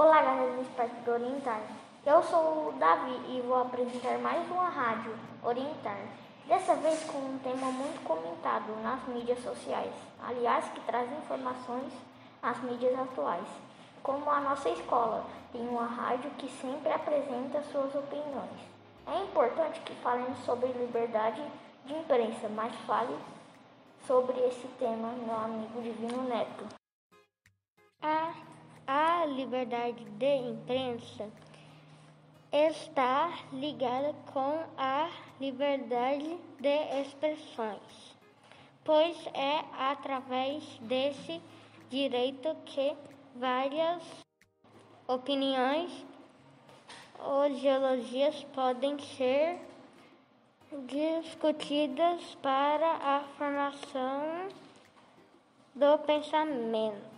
Olá, galera do Espectro Oriental. Eu sou o Davi e vou apresentar mais uma rádio oriental. Dessa vez com um tema muito comentado nas mídias sociais, aliás, que traz informações às mídias atuais. Como a nossa escola tem uma rádio que sempre apresenta suas opiniões. É importante que falemos sobre liberdade de imprensa, mas fale sobre esse tema, meu amigo Divino Neto. A liberdade de imprensa está ligada com a liberdade de expressões, pois é através desse direito que várias opiniões ou ideologias podem ser discutidas para a formação do pensamento.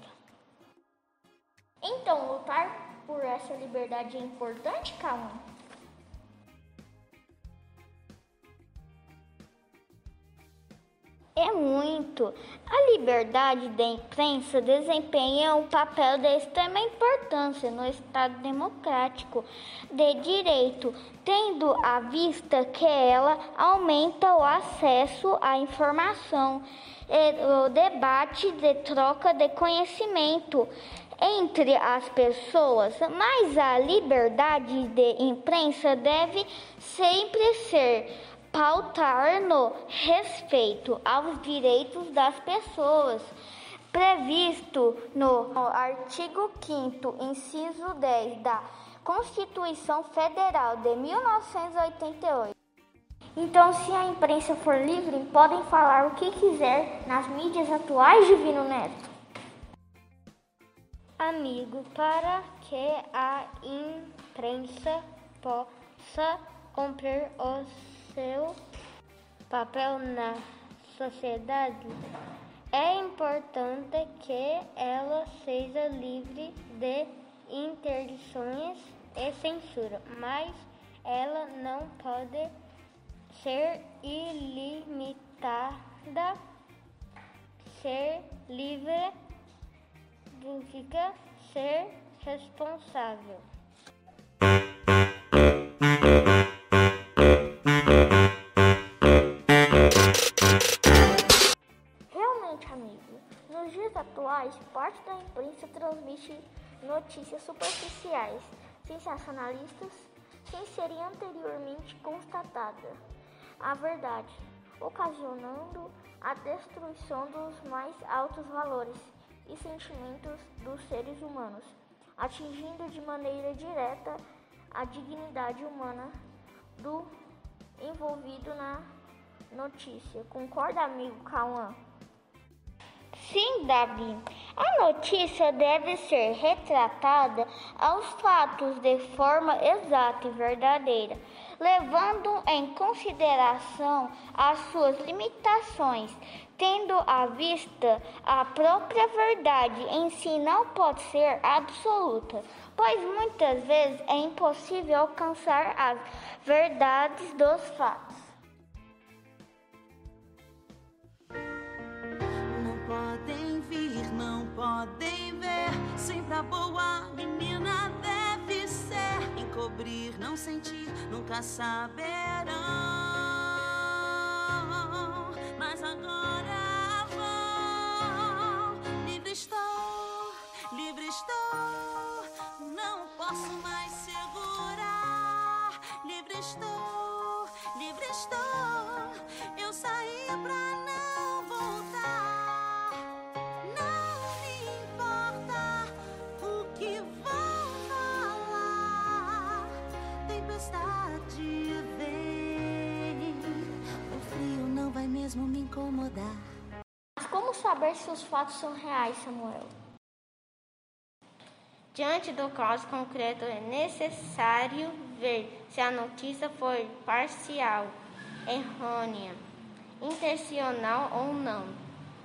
Então, lutar por essa liberdade é importante, Calma? É muito. A liberdade da imprensa desempenha um papel de extrema importância no Estado democrático de direito, tendo à vista que ela aumenta o acesso à informação, o debate de troca de conhecimento entre as pessoas, mas a liberdade de imprensa deve sempre ser pautar no respeito aos direitos das pessoas, previsto no artigo 5 inciso 10 da Constituição Federal de 1988. Então, se a imprensa for livre, podem falar o que quiser nas mídias atuais, Divino Neto. Amigo, para que a imprensa possa cumprir os seu papel na sociedade, é importante que ela seja livre de interdições e censura, mas ela não pode ser ilimitada. Ser livre significa ser responsável. Nos dias atuais, parte da imprensa transmite notícias superficiais, sensacionalistas, sem serem anteriormente constatada a verdade, ocasionando a destruição dos mais altos valores e sentimentos dos seres humanos, atingindo de maneira direta a dignidade humana do envolvido na notícia. Concorda, amigo Cauã? Sim, Davi. A notícia deve ser retratada aos fatos de forma exata e verdadeira, levando em consideração as suas limitações, tendo à vista a própria verdade em si não pode ser absoluta, pois muitas vezes é impossível alcançar as verdades dos fatos. Podem ver. Sempre a boa menina deve ser. Encobrir, não sentir, nunca saberão. Mas agora vão. Livre estou, livre estou. Não posso mais mesmo me incomodar. Mas como saber se os fatos são reais, Samuel? Diante do caso concreto, é necessário ver se a notícia foi parcial, errônea, intencional ou não.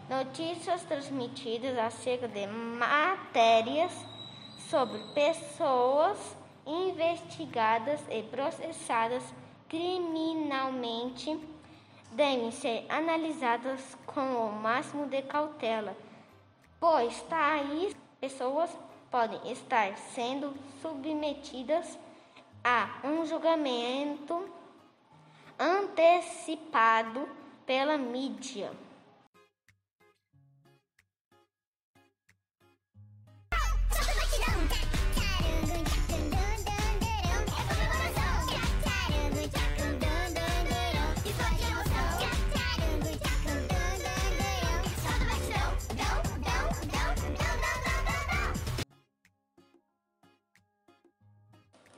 Notícias transmitidas acerca de matérias sobre pessoas investigadas e processadas criminalmente devem ser analisadas com o máximo de cautela, pois tais pessoas podem estar sendo submetidas a um julgamento antecipado pela mídia.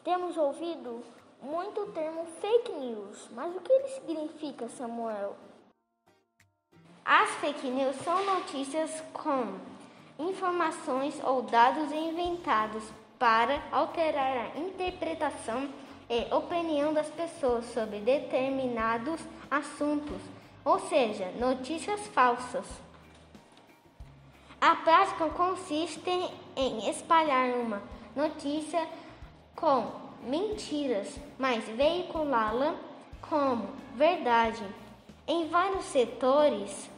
Temos ouvido muito o termo fake news, mas o que ele significa, Samuel? As fake news são notícias com informações ou dados inventados para alterar a interpretação e opinião das pessoas sobre determinados assuntos, ou seja, notícias falsas. A prática consiste em espalhar uma notícia com mentiras, mas veiculá-la como verdade em vários setores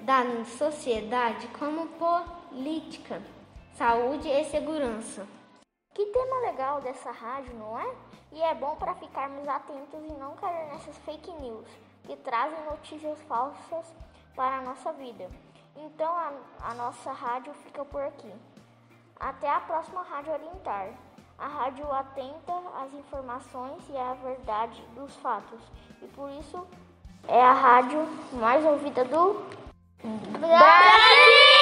da sociedade, como política, saúde e segurança. Que tema legal dessa rádio, não é? E é bom para ficarmos atentos e não cair nessas fake news que trazem notícias falsas para a nossa vida. Então a, a nossa rádio fica por aqui. Até a próxima Rádio Orientar. A rádio atenta às informações e à verdade dos fatos, e por isso é a rádio mais ouvida do Brasil!